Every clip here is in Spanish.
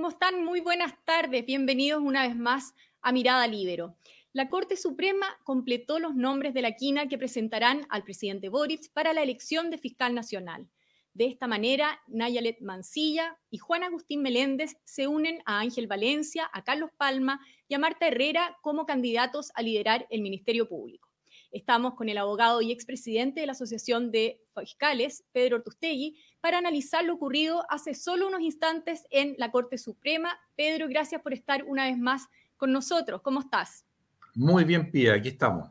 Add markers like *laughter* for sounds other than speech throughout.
¿Cómo están? Muy buenas tardes. Bienvenidos una vez más a Mirada Libero. La Corte Suprema completó los nombres de la quina que presentarán al presidente Boric para la elección de fiscal nacional. De esta manera, Nayalet Mancilla y Juan Agustín Meléndez se unen a Ángel Valencia, a Carlos Palma y a Marta Herrera como candidatos a liderar el Ministerio Público. Estamos con el abogado y expresidente de la Asociación de Fiscales, Pedro Ortustegui, para analizar lo ocurrido hace solo unos instantes en la Corte Suprema. Pedro, gracias por estar una vez más con nosotros. ¿Cómo estás? Muy bien, Pía, aquí estamos.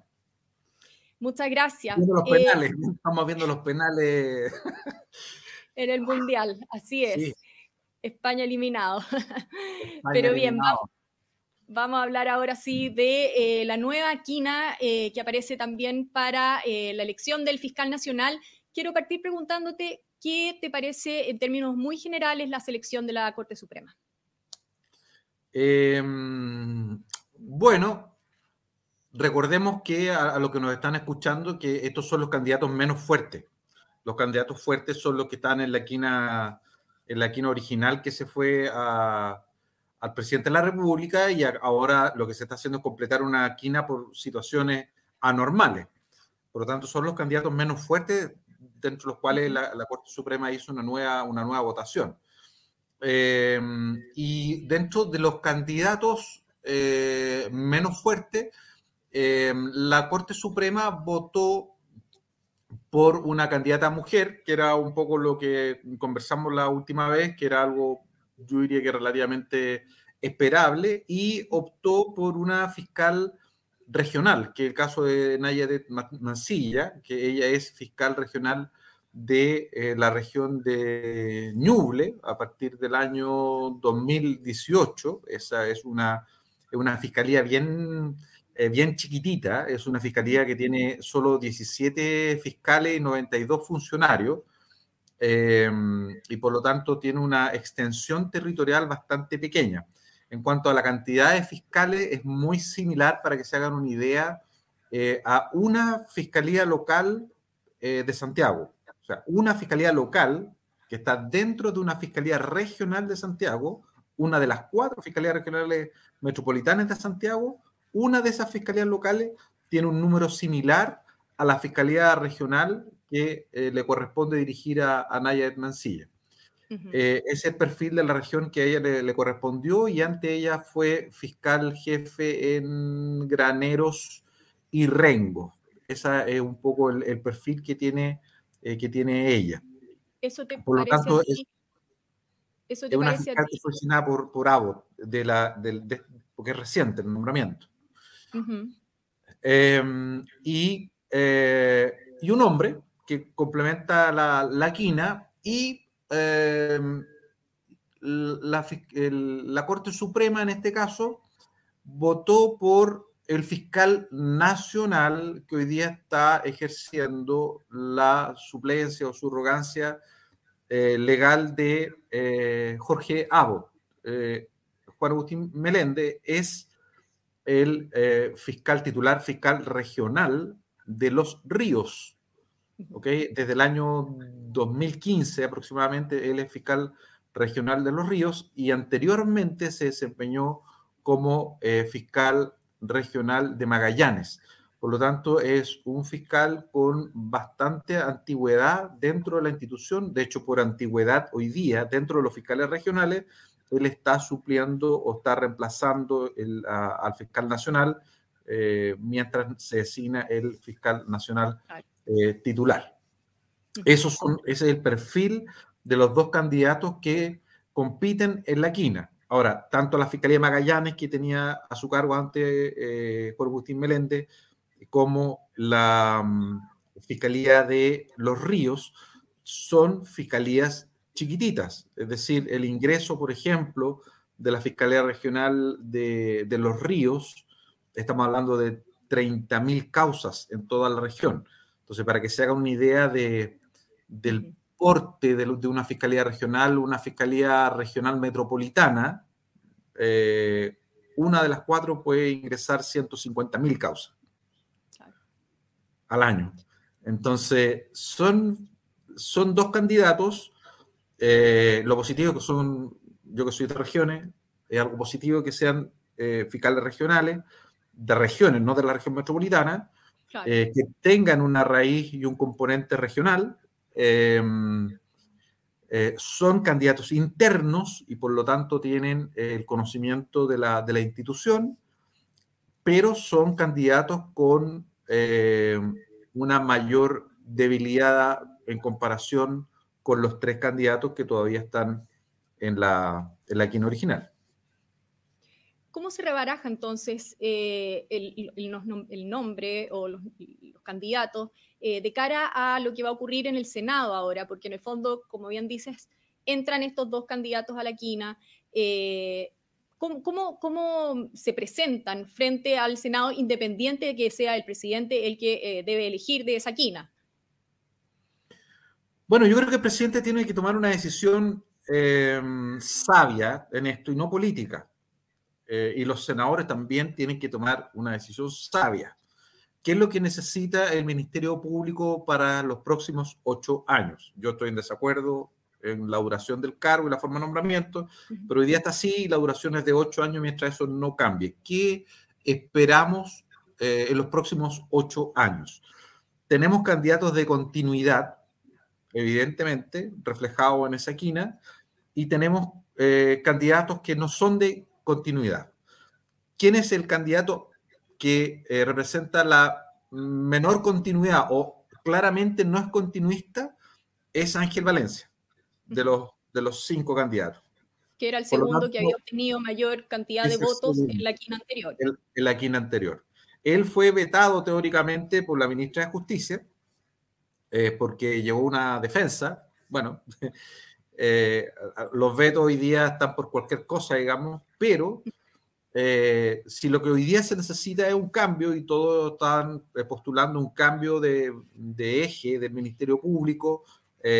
Muchas gracias. los penales, eh, estamos viendo los penales. en el Mundial, así es. España eliminado. Pero bien, Vamos, a hablar ahora sí de eh, la nueva quina eh, que aparece también para la elección del fiscal nacional. Quiero partir preguntándote qué te parece en términos muy generales la selección de la Corte Suprema. Em, bueno, recordemos que a, lo que nos están escuchando, que estos son los candidatos menos fuertes. Los candidatos fuertes son los que están en la quina, en la quina original que se fue al presidente de la República y ahora lo que se está haciendo es completar una quina por situaciones anormales. Por lo tanto, son los candidatos menos fuertes, dentro de los cuales la, Corte Suprema hizo una nueva, una nueva votación. Eh, y dentro de los candidatos eh, menos fuertes, eh, la Corte Suprema votó por una candidata mujer, que era un poco lo que conversamos la última vez, que era algo, yo diría que relativamente esperable, y optó por una fiscal regional, que es el caso de Nayadet Mancilla, que ella es fiscal regional de eh, la región de Ñuble a partir del año 2018. Esa es una, una fiscalía bien, eh, bien chiquitita, es una fiscalía que tiene solo 17 fiscales y 92 funcionarios. Eh, y por lo tanto tiene una extensión territorial bastante pequeña. En cuanto a la cantidad de fiscales, es muy similar, para que se hagan una idea, a una fiscalía local de Santiago sea, una fiscalía local que está dentro de una fiscalía regional de Santiago, una de las cuatro fiscalías regionales metropolitanas de Santiago, una de esas fiscalías locales tiene un número similar a la fiscalía regional que eh, le corresponde dirigir a, Naya Mancilla. Eh, es el perfil de la región que a ella le, correspondió y ante ella fue fiscal jefe en Graneros y Rengo. Ese es un poco el perfil que tiene eh, que tiene ella. Eso te por lo tanto, es, eso te una fiscal que fue asignada por, por Abbott, de la, de, porque es reciente el nombramiento. Em, y, eh, y, un hombre que complementa la, la quina y em, la, la Corte Suprema en este caso votó por el fiscal nacional que hoy día está ejerciendo la suplencia o subrogancia eh, legal de eh, Jorge Abo. Eh, Juan Agustín Meléndez es el fiscal titular, fiscal regional de los ríos. Desde el año 2015 aproximadamente, él es fiscal regional de los ríos y anteriormente se desempeñó como fiscal regional de Magallanes. Por lo tanto, es un fiscal con bastante antigüedad dentro de la institución. De hecho, por antigüedad hoy día, dentro de los fiscales regionales, él está supliendo o está reemplazando al fiscal nacional eh, mientras se designa el fiscal nacional eh, titular. Esos son, ese es el perfil de los dos candidatos que compiten en la quina. Ahora, tanto la Fiscalía de Magallanes, que tenía a su cargo antes eh, por Agustín Meléndez, como la mm, Fiscalía de Los Ríos, son fiscalías chiquititas. Es decir, el ingreso, por ejemplo, de la Fiscalía Regional de, Los Ríos, estamos hablando de 30.000 causas en toda la región. Entonces, para que se haga una idea de, del porte de, una fiscalía regional, una fiscalía regional metropolitana, eh, una de las cuatro puede ingresar 150 mil causas al año. Entonces, son, son dos candidatos. Eh, lo positivo que son yo que soy de regiones, es algo positivo que sean eh, fiscales regionales, de regiones, no de la región metropolitana, eh, que tengan una raíz y un componente regional. Em, eh, son candidatos internos y por lo tanto tienen el conocimiento de la, de la institución, pero son candidatos con una mayor debilidad en comparación con los tres candidatos que todavía están en la, en la quina original. ¿Cómo se rebaraja entonces eh, el, nombre o los, candidatos eh, de cara a lo que va a ocurrir en el Senado ahora? Porque en el fondo, como bien dices, entran estos dos candidatos a la quina. Eh, ¿cómo, se presentan frente al Senado independiente de que sea el presidente el que debe elegir de esa quina? Bueno, yo creo que el presidente tiene que tomar una decisión sabia en esto y no política. Eh, y los senadores también tienen que tomar una decisión sabia. ¿Qué es lo que necesita el Ministerio Público para los próximos ocho años? Yo estoy en desacuerdo en la duración del cargo y la forma de nombramiento, pero hoy día está así y la duración es de ocho años mientras eso no cambie. ¿Qué esperamos eh, en los próximos ocho años? Tenemos candidatos de continuidad, evidentemente, reflejados en esa quina, y tenemos eh, candidatos que no son de continuidad. ¿Quién es el candidato que eh, representa la menor continuidad o claramente no es continuista? Es Ángel Valencia, de los, de los cinco candidatos. Que era el segundo que había obtenido mayor cantidad de votos en la quina anterior. en la quina anterior. Él fue vetado teóricamente por la ministra de Justicia eh, porque llevó una defensa. Bueno, *laughs* Eh, los vetos hoy día están por cualquier cosa, digamos, pero eh, si lo que hoy día se necesita es un cambio y todos están eh, postulando un cambio de, eje del Ministerio Público,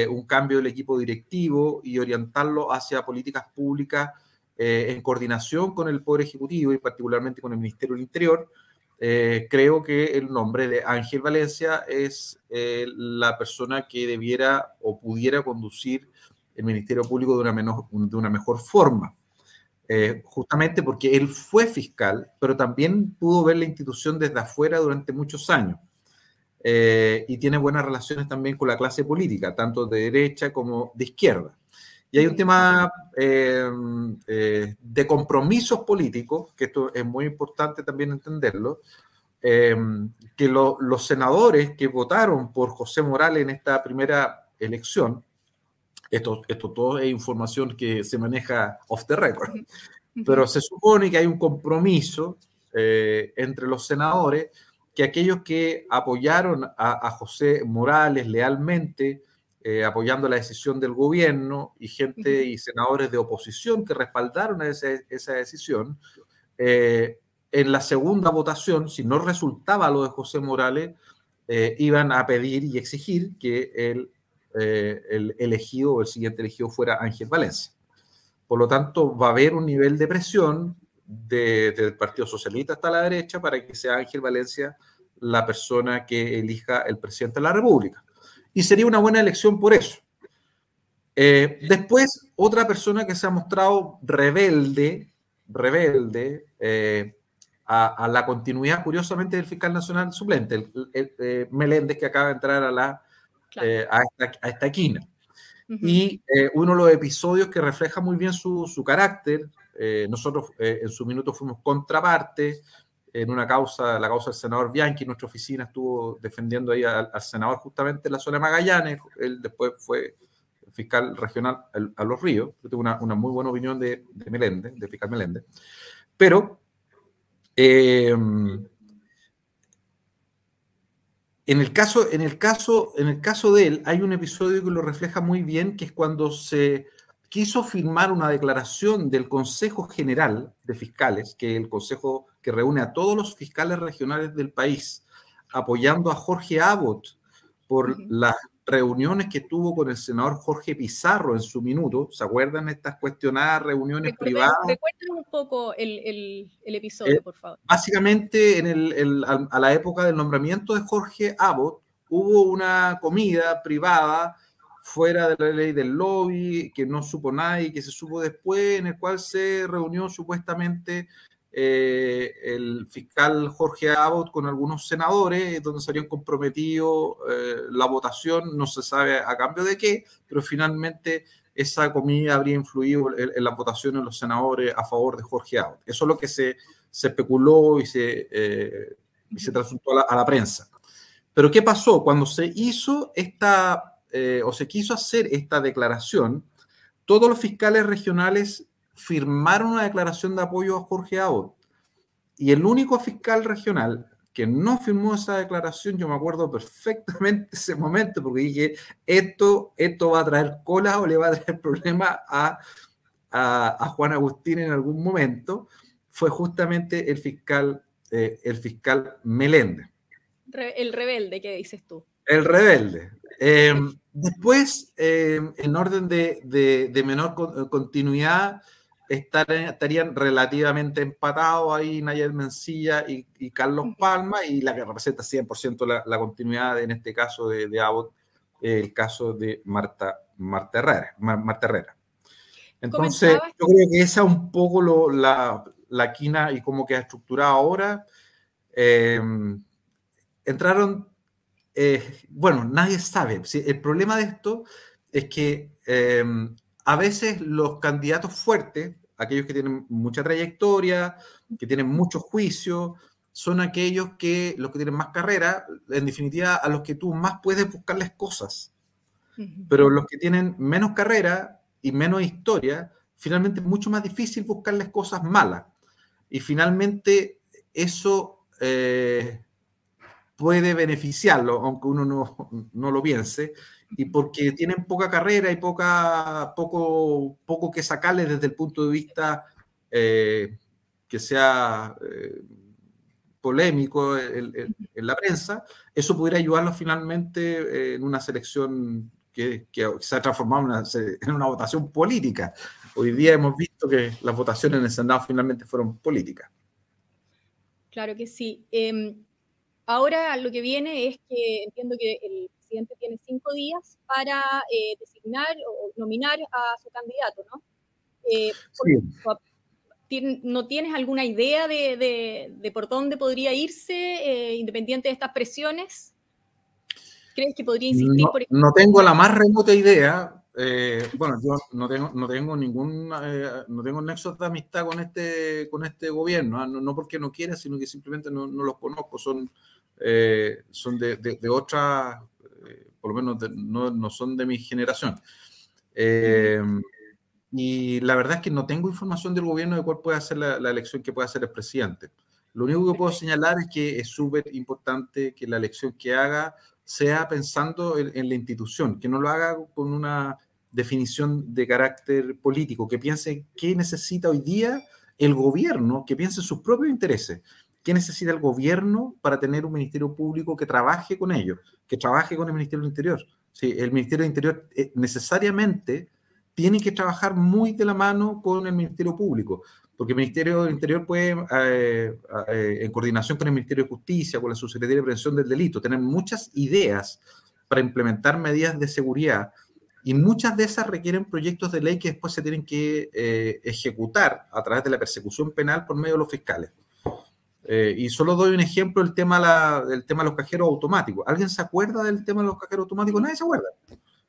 un cambio del equipo directivo y orientarlo hacia políticas públicas en coordinación con el Poder Ejecutivo y particularmente con el Ministerio del Interior, creo que el nombre de Ángel Valencia es la persona que debiera o pudiera conducir el Ministerio Público de una mejor forma. Eh, justamente porque él fue fiscal, pero también pudo ver la institución desde afuera durante muchos años. Eh, y tiene buenas relaciones también con la clase política, tanto de derecha como de izquierda. Y hay un tema eh, de compromisos políticos, que esto es muy importante también entenderlo, que los senadores que votaron por José Morales en esta primera elección esto, esto todo es información que se maneja off the record. Pero se supone que hay un compromiso eh, entre los senadores que aquellos que apoyaron a, José Morales lealmente, eh, apoyando la decisión del gobierno, y gente y senadores de oposición que respaldaron esa, decisión, eh, en la segunda votación, si no resultaba lo de José Morales, iban a pedir y exigir que el eh, el elegido o el siguiente elegido fuera Ángel Valencia. Por lo tanto, va a haber un nivel de presión del Partido Socialista hasta la derecha para que sea Ángel Valencia la persona que elija el presidente de la República. Y sería una buena elección por eso. Eh, después, otra persona que se ha mostrado rebelde, rebelde eh, a, la continuidad, curiosamente, del fiscal nacional suplente, el, Meléndez, que acaba de entrar a la eh, a, esta, a, esta, quina. Y eh, uno de los episodios que refleja muy bien su, su carácter, eh, nosotros en su minuto fuimos contraparte en una causa, la causa del senador Bianchi, nuestra oficina estuvo defendiendo ahí al, senador justamente en la zona de Magallanes, él después fue fiscal regional a, Los Ríos, yo tengo una, una, muy buena opinión de, de Meléndez, de fiscal Meléndez, pero en el, caso, en, el caso, en el caso de él, hay un episodio que lo refleja muy bien, que es cuando se quiso firmar una declaración del Consejo General de Fiscales, que es el consejo que reúne a todos los fiscales regionales del país, apoyando a Jorge Abbott por las reuniones que tuvo con el senador Jorge Pizarro en su minuto. ¿Se acuerdan estas cuestionadas reuniones privadas? Recuerden un poco el, episodio, eh, por favor. Básicamente, en el, a la época del nombramiento de Jorge Abbott, hubo una comida privada fuera de la ley del lobby, que no supo nadie, que se supo después, en el cual se reunió supuestamente eh, el fiscal Jorge Abbott con algunos senadores, donde se habían comprometido eh, la votación, no se sabe a cambio de qué, pero finalmente esa comida habría influido en, la votación de los senadores a favor de Jorge Abbott. Eso es lo que se, especuló y se, eh, y se transmitió a la prensa. Pero ¿qué pasó? Cuando se hizo esta eh, o se quiso hacer esta declaración, todos los fiscales regionales firmaron una declaración de apoyo a Jorge Abbott. Y el único fiscal regional que no firmó esa declaración, yo me acuerdo perfectamente ese momento, porque dije, esto, esto va a traer cola o le va a traer *laughs* problema a, a, Juan Agustín en algún momento, fue justamente el fiscal, eh, el fiscal Meléndez. El rebelde, ¿qué dices tú? El rebelde. Eh, después, eh, en orden de, menor continuidad, estarían relativamente empatados ahí Nayel Mencilla y, Carlos Palma, y la que representa 100% la, continuidad, en este caso de, de Abbott, el caso de Marta, Marta Herrera. Marta Herrera. Entonces, yo creo que esa es un poco la, la quina y cómo queda estructurada ahora. Eh, entraron eh, bueno, nadie sabe. El problema de esto es que em, a veces los candidatos fuertes, aquellos que tienen mucha trayectoria, que tienen mucho juicio, son aquellos que, los que tienen más carrera, en definitiva, a los que tú más puedes buscarles cosas. Pero los que tienen menos carrera y menos historia, finalmente es mucho más difícil buscarles cosas malas. Y finalmente eso eh, puede beneficiarlo, aunque uno no, no, lo piense, y porque tienen poca carrera y poca, poco, poco que sacarle desde el punto de vista eh, que sea eh, polémico en, la prensa, eso podría ayudarlo finalmente en una selección que, que se ha transformado en una, en una, votación política. Hoy día hemos visto que las votaciones en el Senado finalmente fueron políticas. Claro que sí. Em, Ahora lo que viene es que entiendo que el presidente tiene cinco días para eh, designar o nominar a su candidato, ¿no? Eh, ¿No tienes alguna idea de, por dónde podría irse, eh, independiente de estas presiones? ¿Crees que podría insistir? No, por no tengo la más remota idea. bueno, yo no tengo, no tengo ningún no tengo nexo de amistad con este, con este gobierno, ¿ah? no, porque no quiera, sino que simplemente no, no los conozco. Son, eh, son de, de, otra, eh, por lo menos no, no, son de mi generación. Eh, y la verdad es que no tengo información del gobierno de cuál puede ser la, elección que pueda hacer el presidente. Lo único que puedo señalar es que es súper importante que la elección que haga sea pensando en, la institución, que no lo haga con una definición de carácter político, que piense qué necesita hoy día el gobierno, que piense en sus propios intereses. ¿Qué necesita el gobierno para tener un ministerio público que trabaje con ellos, que trabaje con el Ministerio del Interior? Sí, el Ministerio del Interior eh, necesariamente tiene que trabajar muy de la mano con el Ministerio Público, porque el Ministerio del Interior puede, eh, eh, en coordinación con el Ministerio de Justicia, con la Subsecretaría de Prevención del Delito, tener muchas ideas para implementar medidas de seguridad y muchas de esas requieren proyectos de ley que después se tienen que ejecutar a través de la persecución penal por medio de los fiscales. Eh, y solo doy un ejemplo, el tema, del tema de los cajeros automáticos. ¿Alguien se acuerda del tema de los cajeros automáticos? Nadie se acuerda.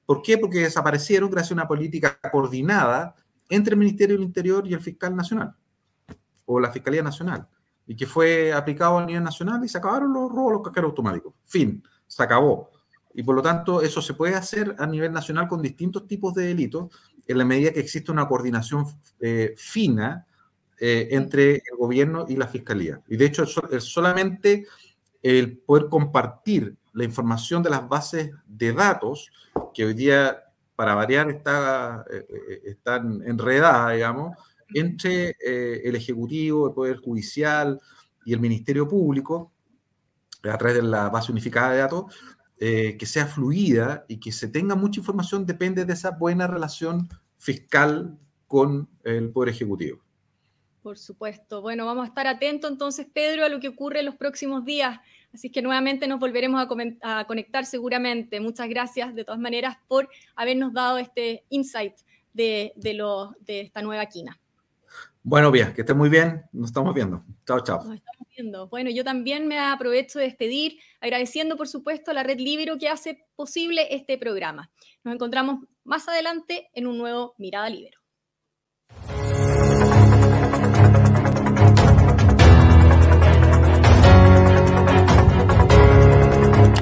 ¿Por qué? Porque desaparecieron gracias a una política coordinada entre el Ministerio del Interior y el Fiscal Nacional, o la Fiscalía Nacional, y que fue aplicado a nivel nacional y se acabaron los robos los cajeros automáticos. Fin, se acabó. Y por lo tanto, eso se puede hacer a nivel nacional con distintos tipos de delitos, en la medida que existe una coordinación eh, fina eh, entre el gobierno y la fiscalía. Y de hecho, solamente el poder compartir la información de las bases de datos, que hoy día, para variar, está, eh, eh, están enredadas, digamos, entre el Ejecutivo, el Poder Judicial y el Ministerio Público, a través de la base unificada de datos, que sea fluida y que se tenga mucha información depende de esa buena relación fiscal con el Poder Ejecutivo. Por supuesto. Bueno, vamos a estar atentos entonces, Pedro, a lo que ocurre en los próximos días Así que nuevamente nos volveremos a, conectar seguramente. Muchas gracias de todas maneras por habernos dado este insight de, de esta nueva quina. Bueno, bien, que esté muy bien. Nos estamos viendo. Chao, chao. Nos estamos viendo. Bueno, yo también me aprovecho de despedir, agradeciendo, por supuesto, a la Red Libero que hace posible este programa. Nos encontramos más adelante en un nuevo Mirada Libero.